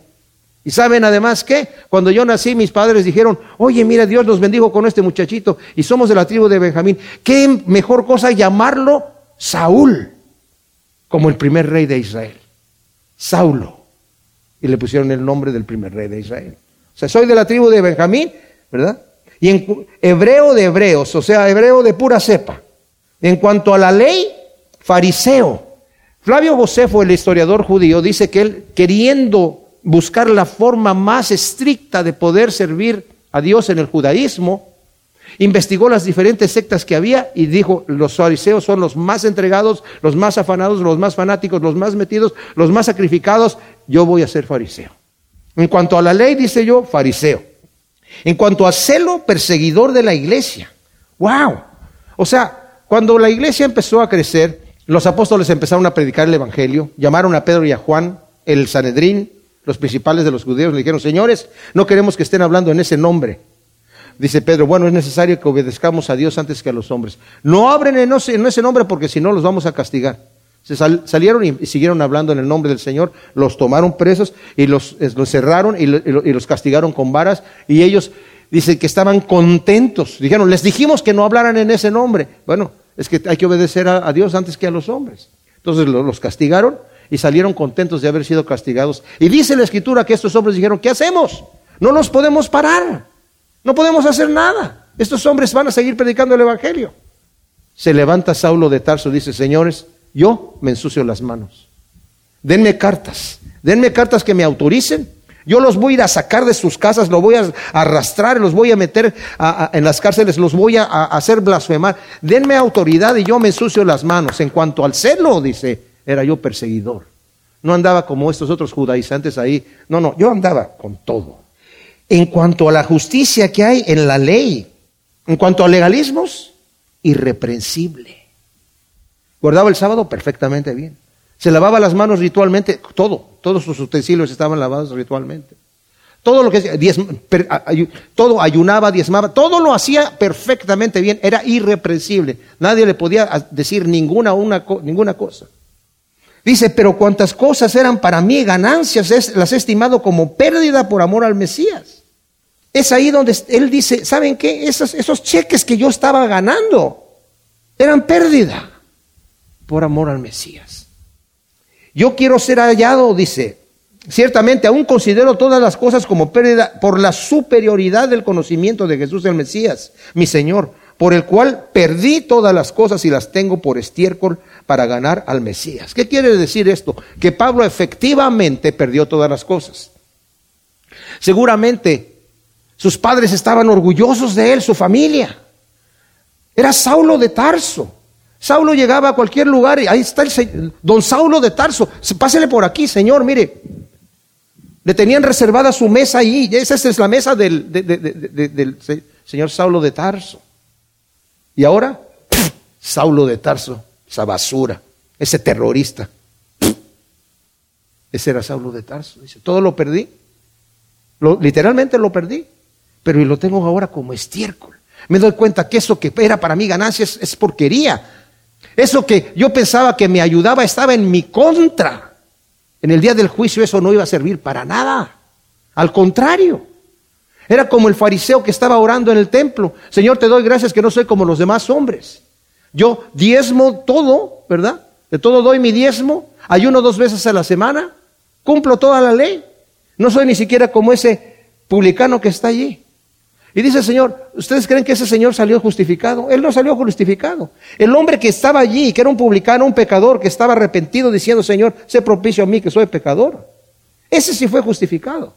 Y saben además que cuando yo nací mis padres dijeron, oye mira Dios nos bendijo con este muchachito y somos de la tribu de Benjamín. ¿Qué mejor cosa llamarlo Saúl como el primer rey de Israel? Saulo. Y le pusieron el nombre del primer rey de Israel. O sea, soy de la tribu de Benjamín, ¿verdad? Y en hebreo de hebreos, o sea, hebreo de pura cepa. En cuanto a la ley, fariseo. Flavio Josefo, el historiador judío, dice que él, queriendo buscar la forma más estricta de poder servir a Dios en el judaísmo, investigó las diferentes sectas que había y dijo, los fariseos son los más entregados, los más afanados, los más fanáticos, los más metidos, los más sacrificados, yo voy a ser fariseo. En cuanto a la ley, dice yo, fariseo. En cuanto a celo, perseguidor de la iglesia. ¡Wow! O sea, cuando la iglesia empezó a crecer, los apóstoles empezaron a predicar el Evangelio, llamaron a Pedro y a Juan, el Sanedrín, los principales de los judíos le dijeron, señores, no queremos que estén hablando en ese nombre. Dice Pedro, bueno, es necesario que obedezcamos a Dios antes que a los hombres. No abren en ese, nombre porque si no los vamos a castigar. Se salieron y, siguieron hablando en el nombre del Señor, los tomaron presos y los, los cerraron y, y, los castigaron con varas y ellos dicen que estaban contentos. Dijeron, les dijimos que no hablaran en ese nombre. Bueno, es que hay que obedecer a, Dios antes que a los hombres. Entonces los castigaron y salieron contentos de haber sido castigados. Y dice la escritura que estos hombres dijeron, ¿qué hacemos? No nos podemos parar, no podemos hacer nada. Estos hombres van a seguir predicando el Evangelio. Se levanta Saulo de Tarso dice, señores, yo me ensucio las manos. Denme cartas, denme cartas que me autoricen. Yo los voy a ir a sacar de sus casas, los voy a arrastrar, los voy a meter en las cárceles, los voy a, a hacer blasfemar. Denme autoridad y yo me ensucio las manos. En cuanto al celo, dice, era yo perseguidor. No andaba como estos otros judaizantes ahí. No, no, yo andaba con todo. En cuanto a la justicia que hay en la ley, en cuanto a legalismos, irreprensible. Guardaba el sábado perfectamente bien. Se lavaba las manos ritualmente, todo, todos sus utensilios estaban lavados ritualmente. Todo lo que todo ayunaba, diezmaba, todo lo hacía perfectamente bien, era irreprensible. Nadie le podía decir ninguna, una, ninguna cosa. Dice, pero cuantas cosas eran para mí ganancias, las he estimado como pérdida por amor al Mesías. Es ahí donde él dice, ¿saben qué? Esos, esos cheques que yo estaba ganando eran pérdida por amor al Mesías. Yo quiero ser hallado, dice, Ciertamente aún considero todas las cosas como pérdida por la superioridad del conocimiento de Jesús el Mesías, mi Señor, por el cual perdí todas las cosas y las tengo por estiércol para ganar al Mesías. ¿Qué quiere decir esto? Que Pablo efectivamente perdió todas las cosas. Seguramente sus padres estaban orgullosos de él, su familia. Era Saulo de Tarso. Saulo llegaba a cualquier lugar y ahí está el don Saulo de Tarso. Pásele por aquí, Señor, mire, le tenían reservada su mesa ahí. Esa es la mesa del, del señor Saulo de Tarso. Y ahora, Saulo de Tarso, esa basura, ese terrorista. Ese era Saulo de Tarso. Dice, todo lo perdí. literalmente lo perdí. Pero lo tengo ahora como estiércol. Me doy cuenta que eso que era para mí ganancia es porquería. Eso que yo pensaba que me ayudaba estaba en mi contra. En el día del juicio eso no iba a servir para nada. Al contrario, era como el fariseo que estaba orando en el templo. Señor, te doy gracias que no soy como los demás hombres. Yo diezmo todo, ¿verdad? De todo doy mi diezmo, ayuno dos veces a la semana, cumplo toda la ley. No soy ni siquiera como ese publicano que está allí. Y dice el Señor, ¿ustedes creen que ese Señor salió justificado? Él no salió justificado. El hombre que estaba allí, que era un publicano, un pecador, que estaba arrepentido diciendo, Señor, sé propicio a mí que soy pecador. Ese sí fue justificado.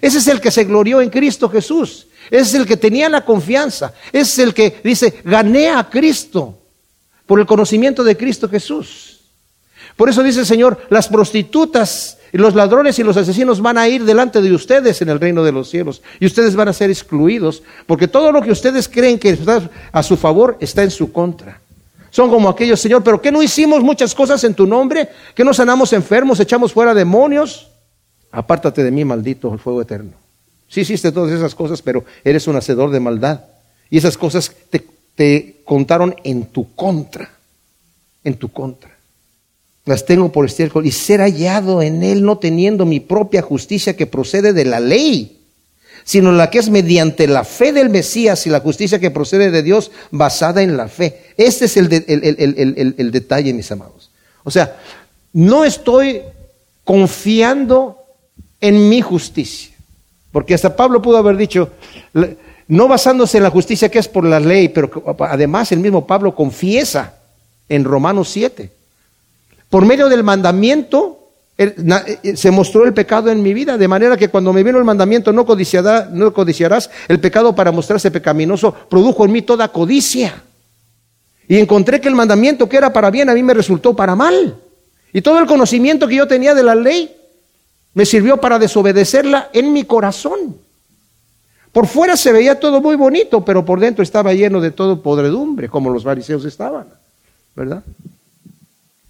Ese es el que se glorió en Cristo Jesús. Ese es el que tenía la confianza. Ese es el que dice, gané a Cristo por el conocimiento de Cristo Jesús. Por eso dice el Señor, las prostitutas los ladrones y los asesinos van a ir delante de ustedes en el reino de los cielos. Y ustedes van a ser excluidos, porque todo lo que ustedes creen que está a su favor está en su contra. Son como aquellos, Señor, pero ¿qué no hicimos muchas cosas en tu nombre? ¿Que no sanamos enfermos, echamos fuera demonios? Apártate de mí, maldito, el fuego eterno. Sí hiciste todas esas cosas, pero eres un hacedor de maldad. Y esas cosas te, contaron en tu contra, en tu contra las tengo por estiércol y ser hallado en él no teniendo mi propia justicia que procede de la ley, sino la que es mediante la fe del Mesías y la justicia que procede de Dios basada en la fe. Este es el, el detalle, mis amados. O sea, no estoy confiando en mi justicia, porque hasta Pablo pudo haber dicho, no basándose en la justicia que es por la ley, pero además el mismo Pablo confiesa en Romanos 7 por medio del mandamiento eh, se mostró el pecado en mi vida, de manera que cuando me vino el mandamiento no, no codiciarás, el pecado para mostrarse pecaminoso produjo en mí toda codicia. Y encontré que el mandamiento que era para bien a mí me resultó para mal. Y todo el conocimiento que yo tenía de la ley me sirvió para desobedecerla en mi corazón. Por fuera se veía todo muy bonito, pero por dentro estaba lleno de todo podredumbre, como los fariseos estaban, ¿verdad?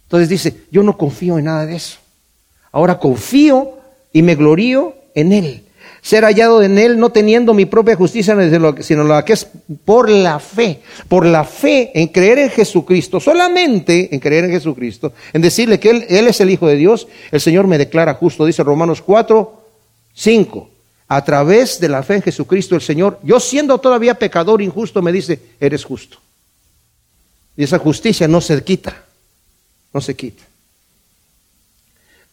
Entonces dice, yo no confío en nada de eso. Ahora confío y me glorío en Él. Ser hallado en Él no teniendo mi propia justicia, sino la que es por la fe. Por la fe en creer en Jesucristo, solamente en creer en Jesucristo, en decirle que Él, Él es el Hijo de Dios, el Señor me declara justo. Dice Romanos 4, 5. A través de la fe en Jesucristo, el Señor, yo siendo todavía pecador injusto, me dice, eres justo. Y esa justicia no se quita no se quita.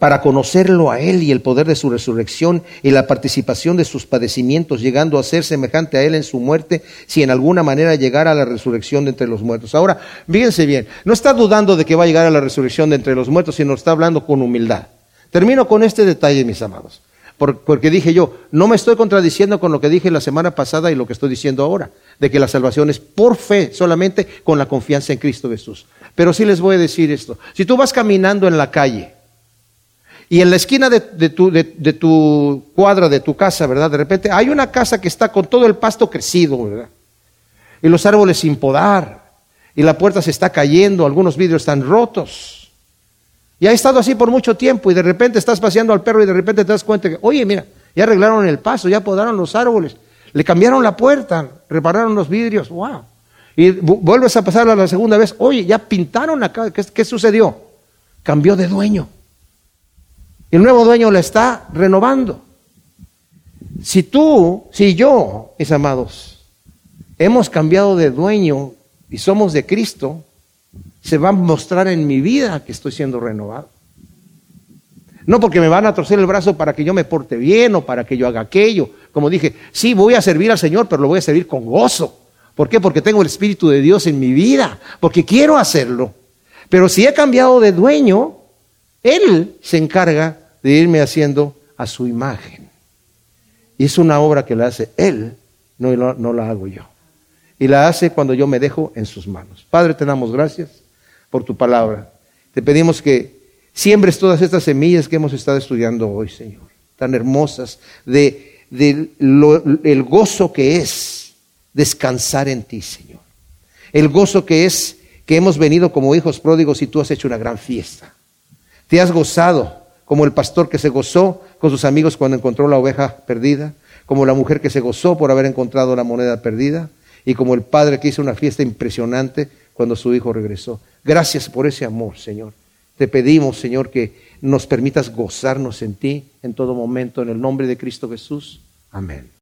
Para conocerlo a Él y el poder de su resurrección y la participación de sus padecimientos, llegando a ser semejante a Él en su muerte, si en alguna manera llegara a la resurrección de entre los muertos. Ahora, fíjense bien, no está dudando de que va a llegar a la resurrección de entre los muertos, sino está hablando con humildad. Termino con este detalle, mis amados, porque dije yo, no me estoy contradiciendo con lo que dije la semana pasada y lo que estoy diciendo ahora, de que la salvación es por fe, solamente con la confianza en Cristo Jesús. Pero sí les voy a decir esto. Si tú vas caminando en la calle y en la esquina de, tu, cuadra, de tu casa, ¿verdad? De repente hay una casa que está con todo el pasto crecido, ¿verdad? Y los árboles sin podar, y la puerta se está cayendo, algunos vidrios están rotos. Y ha estado así por mucho tiempo, y de repente estás paseando al perro y de repente te das cuenta que, oye, mira, ya arreglaron el paso, ya podaron los árboles, le cambiaron la puerta, repararon los vidrios, wow. Y vuelves a pasar a la segunda vez, oye, ya pintaron acá, ¿qué, qué sucedió? Cambió de dueño. El nuevo dueño la está renovando. Si tú, si yo, mis amados, hemos cambiado de dueño y somos de Cristo, se va a mostrar en mi vida que estoy siendo renovado. No porque me van a torcer el brazo para que yo me porte bien o para que yo haga aquello. Como dije, sí, voy a servir al Señor, pero lo voy a servir con gozo. ¿Por qué? Porque tengo el Espíritu de Dios en mi vida, porque quiero hacerlo. Pero si he cambiado de dueño, Él se encarga de irme haciendo a su imagen. Y es una obra que la hace Él, no, la hago yo. Y la hace cuando yo me dejo en sus manos. Padre, te damos gracias por tu palabra. Te pedimos que siembres todas estas semillas que hemos estado estudiando hoy, Señor, tan hermosas, de, el gozo que es descansar en ti, Señor. El gozo que es que hemos venido como hijos pródigos y tú has hecho una gran fiesta. Te has gozado como el pastor que se gozó con sus amigos cuando encontró la oveja perdida, como la mujer que se gozó por haber encontrado la moneda perdida, y como el padre que hizo una fiesta impresionante cuando su hijo regresó. Gracias por ese amor, Señor. Te pedimos, Señor, que nos permitas gozarnos en ti en todo momento, en el nombre de Cristo Jesús. Amén.